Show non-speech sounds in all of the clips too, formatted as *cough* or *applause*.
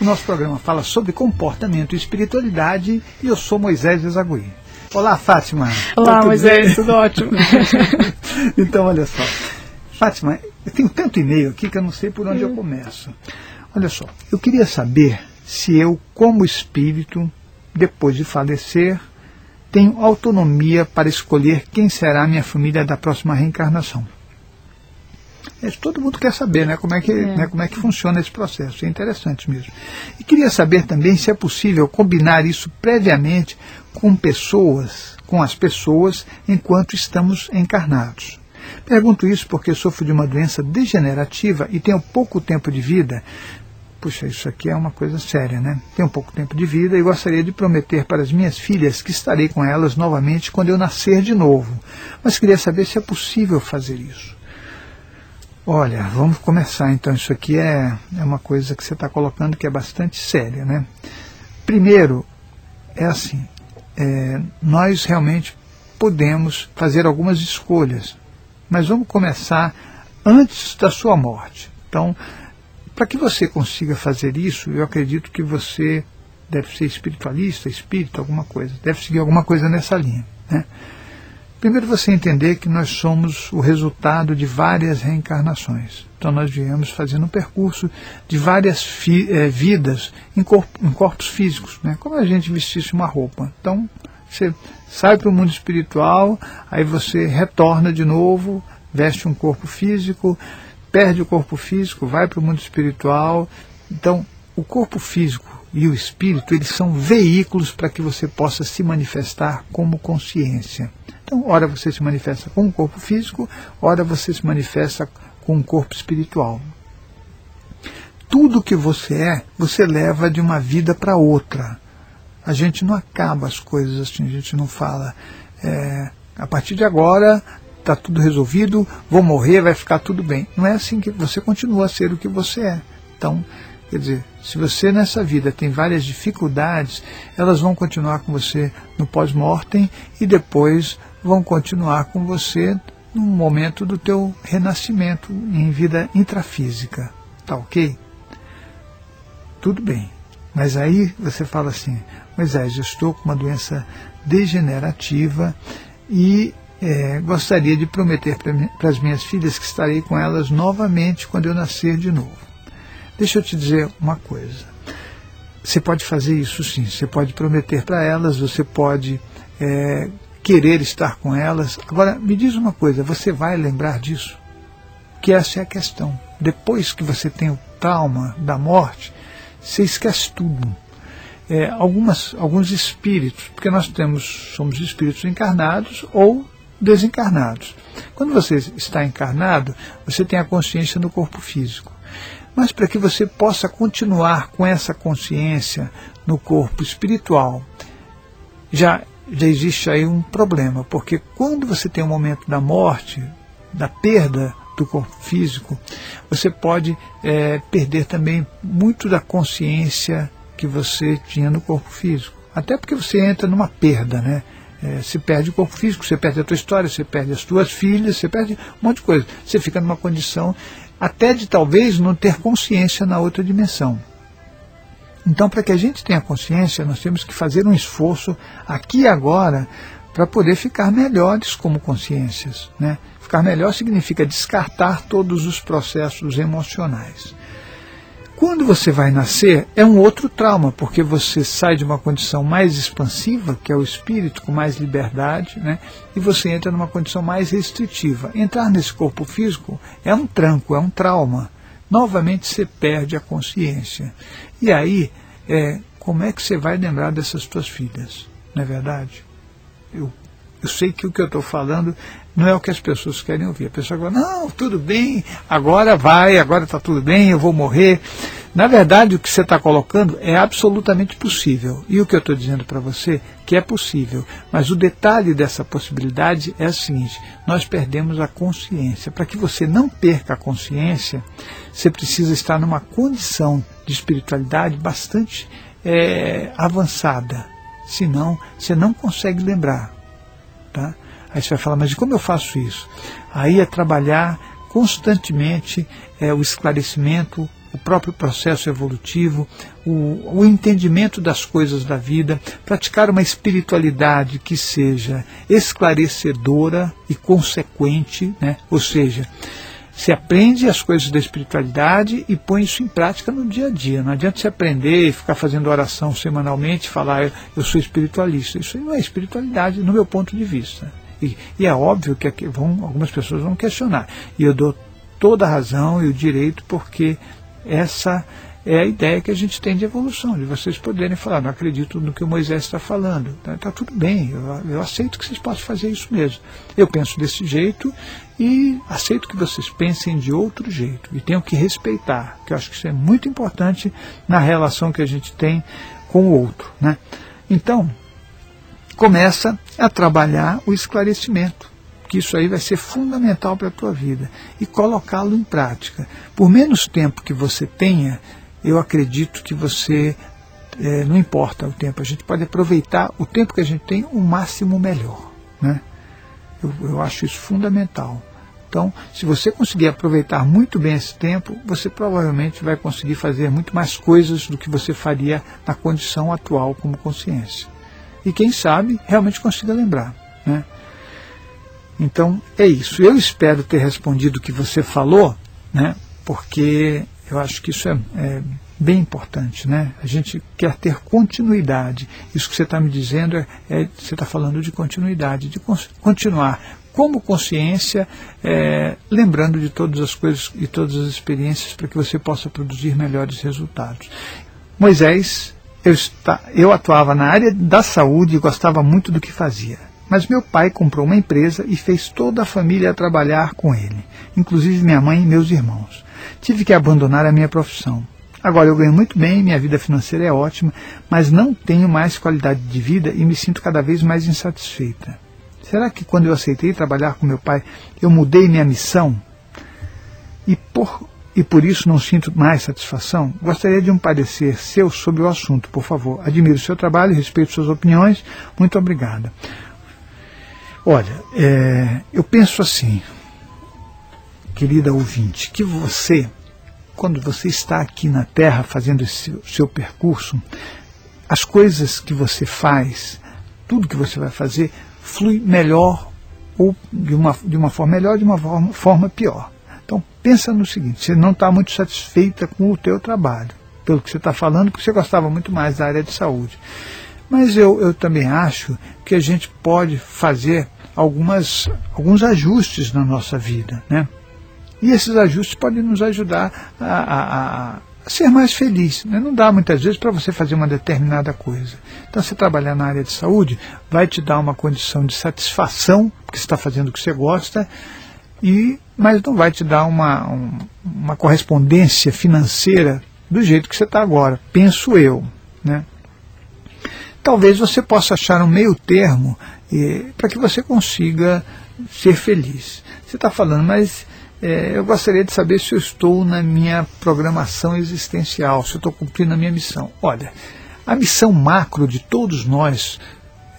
O nosso programa fala sobre comportamento e espiritualidade e eu sou Moisés Desagui. Olá, Fátima. Olá, Moisés, tudo ótimo. *laughs* então, olha só. Fátima, eu tenho tanto e-mail aqui que eu não sei por onde eu começo. Olha só, eu queria saber se eu, como espírito, depois de falecer, tenho autonomia para escolher quem será minha família da próxima reencarnação. É, todo mundo quer saber né, como, é que, é. Né, como é que funciona esse processo. É interessante mesmo. E queria saber também se é possível combinar isso previamente com pessoas, com as pessoas, enquanto estamos encarnados. Pergunto isso porque sofro de uma doença degenerativa e tenho pouco tempo de vida. Puxa, isso aqui é uma coisa séria, né? Tenho pouco tempo de vida e gostaria de prometer para as minhas filhas que estarei com elas novamente quando eu nascer de novo. Mas queria saber se é possível fazer isso. Olha, vamos começar então. Isso aqui é, é uma coisa que você está colocando que é bastante séria, né? Primeiro, é assim: é, nós realmente podemos fazer algumas escolhas, mas vamos começar antes da sua morte. Então, para que você consiga fazer isso, eu acredito que você deve ser espiritualista, espírito, alguma coisa, deve seguir alguma coisa nessa linha. Né? Primeiro você entender que nós somos o resultado de várias reencarnações. Então nós viemos fazendo um percurso de várias é, vidas em, corpo, em, corpos físicos, né? como a gente vestisse uma roupa. Então você sai para o mundo espiritual, aí você retorna de novo, veste um corpo físico, perde o corpo físico, vai para o mundo espiritual. Então o corpo físico e o espírito eles são veículos para que você possa se manifestar como consciência. Então, ora você se manifesta com o corpo físico, ora você se manifesta com o corpo espiritual. Tudo que você é, você leva de uma vida para outra. A gente não acaba as coisas assim, a gente não fala, é, a partir de agora está tudo resolvido, vou morrer, vai ficar tudo bem. Não é assim que você continua a ser o que você é. Então, Quer dizer, se você nessa vida tem várias dificuldades, elas vão continuar com você no pós-mortem e depois vão continuar com você no momento do teu renascimento em vida intrafísica. Tá ok? Tudo bem. Mas aí você fala assim, Moisés, eu estou com uma doença degenerativa e é, gostaria de prometer para as minhas filhas que estarei com elas novamente quando eu nascer de novo. Deixa eu te dizer uma coisa. Você pode fazer isso sim, você pode prometer para elas, você pode é, querer estar com elas. Agora, me diz uma coisa, você vai lembrar disso? Que essa é a questão. Depois que você tem o trauma da morte, você esquece tudo. É, algumas, alguns espíritos, porque nós temos, somos espíritos encarnados ou desencarnados. Quando você está encarnado, você tem a consciência no corpo físico. Mas para que você possa continuar com essa consciência no corpo espiritual, já, já existe aí um problema, porque quando você tem o um momento da morte, da perda do corpo físico, você pode é, perder também muito da consciência que você tinha no corpo físico. Até porque você entra numa perda, né? É, se perde o corpo físico, você perde a tua história, você perde as tuas filhas, você perde um monte de coisa. Você fica numa condição até de talvez não ter consciência na outra dimensão. Então, para que a gente tenha consciência, nós temos que fazer um esforço aqui e agora para poder ficar melhores como consciências. Né? Ficar melhor significa descartar todos os processos emocionais. Quando você vai nascer, é um outro trauma, porque você sai de uma condição mais expansiva, que é o espírito, com mais liberdade, né? e você entra numa condição mais restritiva. Entrar nesse corpo físico é um tranco, é um trauma. Novamente você perde a consciência. E aí, é, como é que você vai lembrar dessas suas filhas? Não é verdade? Eu, eu sei que o que eu estou falando não é o que as pessoas querem ouvir. A pessoa fala, não, tudo bem, agora vai, agora está tudo bem, eu vou morrer. Na verdade, o que você está colocando é absolutamente possível. E o que eu estou dizendo para você que é possível. Mas o detalhe dessa possibilidade é o seguinte: nós perdemos a consciência. Para que você não perca a consciência, você precisa estar numa condição de espiritualidade bastante é, avançada. Senão, você não consegue lembrar. Tá? Aí você vai falar, mas como eu faço isso? Aí é trabalhar constantemente é, o esclarecimento o próprio processo evolutivo, o, o entendimento das coisas da vida, praticar uma espiritualidade que seja esclarecedora e consequente, né? ou seja, se aprende as coisas da espiritualidade e põe isso em prática no dia a dia. Não adianta se aprender e ficar fazendo oração semanalmente e falar eu sou espiritualista. Isso não é espiritualidade no meu ponto de vista. E, e é óbvio que aqui vão, algumas pessoas vão questionar. E eu dou toda a razão e o direito porque essa é a ideia que a gente tem de evolução, de vocês poderem falar, não acredito no que o Moisés está falando. Está tá tudo bem, eu, eu, aceito que vocês possam fazer isso mesmo. Eu penso desse jeito e aceito que vocês pensem de outro jeito. E tenho que respeitar, que eu acho que isso é muito importante na relação que a gente tem com o outro. Né? Então, começa a trabalhar o esclarecimento que isso aí vai ser fundamental para a tua vida e colocá-lo em prática. Por menos tempo que você tenha, eu acredito que você, é, não importa o tempo, a gente pode aproveitar o tempo que a gente tem o máximo melhor. Né? Eu, eu acho isso fundamental. Então, se você conseguir aproveitar muito bem esse tempo, você provavelmente vai conseguir fazer muito mais coisas do que você faria na condição atual como consciência. E quem sabe realmente consiga lembrar. Né? Então é isso. Eu espero ter respondido o que você falou, né? porque eu acho que isso é, é bem importante. Né? A gente quer ter continuidade. Isso que você está me dizendo, é, é você está falando de continuidade, de continuar como consciência, é, lembrando de todas as coisas e todas as experiências para que você possa produzir melhores resultados. Moisés, eu, está, eu atuava na área da saúde e gostava muito do que fazia. Mas meu pai comprou uma empresa e fez toda a família trabalhar com ele, inclusive minha mãe e meus irmãos. Tive que abandonar a minha profissão. Agora eu ganho muito bem, minha vida financeira é ótima, mas não tenho mais qualidade de vida e me sinto cada vez mais insatisfeita. Será que quando eu aceitei trabalhar com meu pai, eu mudei minha missão? E por, e por isso não sinto mais satisfação? Gostaria de um parecer seu sobre o assunto, por favor. Admiro seu trabalho, respeito suas opiniões. Muito obrigada. Olha, é, eu penso assim, querida ouvinte, que você, quando você está aqui na Terra fazendo esse seu percurso, as coisas que você faz, tudo que você vai fazer, flui melhor ou de uma, de uma forma melhor, de uma forma, forma pior. Então pensa no seguinte, você não está muito satisfeita com o teu trabalho, pelo que você está falando, porque você gostava muito mais da área de saúde. Mas eu, eu também acho que a gente pode fazer algumas, alguns ajustes na nossa vida. Né? E esses ajustes podem nos ajudar a, a, a ser mais feliz. Né? Não dá muitas vezes para você fazer uma determinada coisa. Então, você trabalhar na área de saúde vai te dar uma condição de satisfação, porque você está fazendo o que você gosta, e, mas não vai te dar uma, um, uma correspondência financeira do jeito que você está agora, penso eu. Né? Talvez você possa achar um meio termo para que você consiga ser feliz. Você está falando, mas é, eu gostaria de saber se eu estou na minha programação existencial, se eu estou cumprindo a minha missão. Olha, a missão macro de todos nós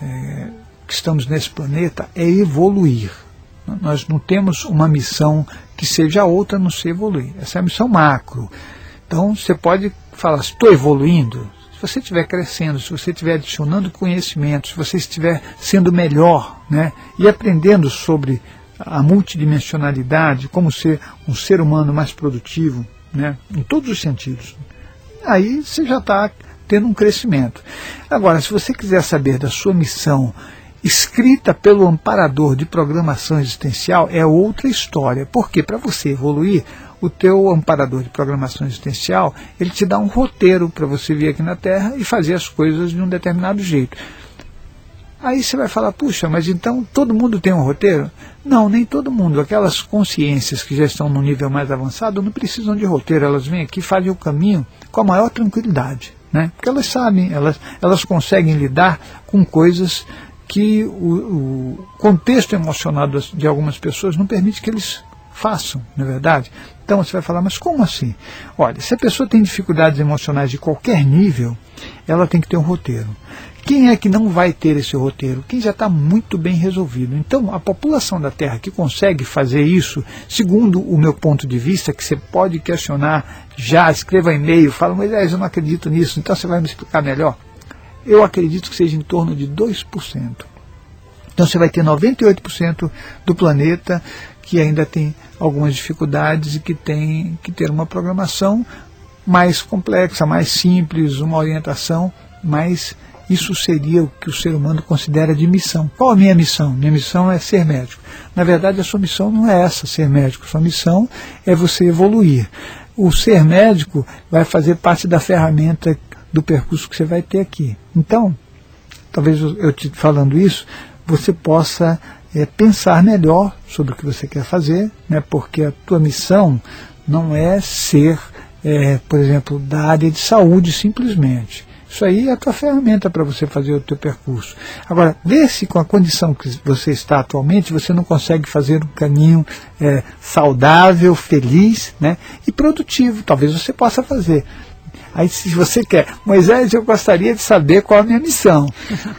é, que estamos nesse planeta é evoluir. Nós não temos uma missão que seja outra não ser evoluir. Essa é a missão macro. Então você pode falar, estou evoluindo, se você estiver crescendo, se você estiver adicionando conhecimento, se você estiver sendo melhor né, e aprendendo sobre a multidimensionalidade, como ser um ser humano mais produtivo, né, em todos os sentidos, aí você já está tendo um crescimento. Agora, se você quiser saber da sua missão escrita pelo amparador de programação existencial, é outra história. Porque para você evoluir, o teu amparador de programação existencial, ele te dá um roteiro para você vir aqui na Terra e fazer as coisas de um determinado jeito. Aí você vai falar, puxa, mas então todo mundo tem um roteiro? Não, nem todo mundo. Aquelas consciências que já estão no nível mais avançado não precisam de roteiro, elas vêm aqui fazem o caminho com a maior tranquilidade. Né? Porque elas sabem, elas, elas conseguem lidar com coisas que o, o contexto emocional de algumas pessoas não permite que eles façam, não é verdade? Então você vai falar, mas como assim? Olha, se a pessoa tem dificuldades emocionais de qualquer nível, ela tem que ter um roteiro. Quem é que não vai ter esse roteiro? Quem já está muito bem resolvido. Então, a população da Terra que consegue fazer isso, segundo o meu ponto de vista, que você pode questionar já, escreva e-mail, fala, mas eu não acredito nisso, então você vai me explicar melhor. Eu acredito que seja em torno de 2%. Então você vai ter 98% do planeta que ainda tem algumas dificuldades e que tem que ter uma programação mais complexa, mais simples, uma orientação mais isso seria o que o ser humano considera de missão. Qual a minha missão? Minha missão é ser médico. Na verdade, a sua missão não é essa, ser médico. Sua missão é você evoluir. O ser médico vai fazer parte da ferramenta do percurso que você vai ter aqui. Então, talvez eu te falando isso, você possa é, pensar melhor sobre o que você quer fazer, né, porque a tua missão não é ser, é, por exemplo, da área de saúde simplesmente. Isso aí é a tua ferramenta para você fazer o teu percurso. Agora, vê se com a condição que você está atualmente, você não consegue fazer um caminho é, saudável, feliz né, e produtivo. Talvez você possa fazer. Aí se você quer, Moisés, eu gostaria de saber qual a minha missão.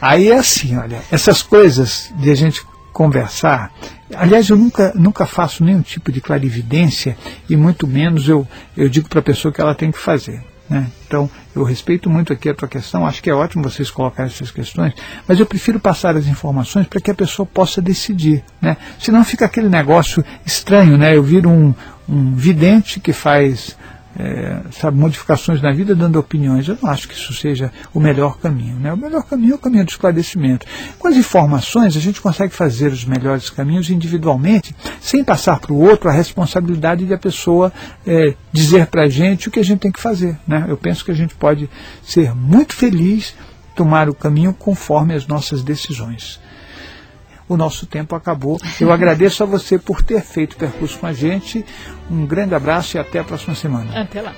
Aí é assim, olha, essas coisas de a gente conversar. Aliás, eu nunca, nunca faço nenhum tipo de clarividência e muito menos eu, eu digo para a pessoa que ela tem que fazer. Né? Então, eu respeito muito aqui a tua questão, acho que é ótimo vocês colocarem essas questões, mas eu prefiro passar as informações para que a pessoa possa decidir. Né? Senão fica aquele negócio estranho, né? eu viro um, um vidente que faz é, sabe, modificações na vida dando opiniões. Eu não acho que isso seja o melhor caminho. Né? O melhor caminho é o caminho do esclarecimento. Com as informações, a gente consegue fazer os melhores caminhos individualmente, sem passar para o outro a responsabilidade de a pessoa é, dizer para a gente o que a gente tem que fazer. Né? Eu penso que a gente pode ser muito feliz, tomar o caminho conforme as nossas decisões o nosso tempo acabou. Eu agradeço a você por ter feito o percurso com a gente. Um grande abraço e até a próxima semana. Até lá.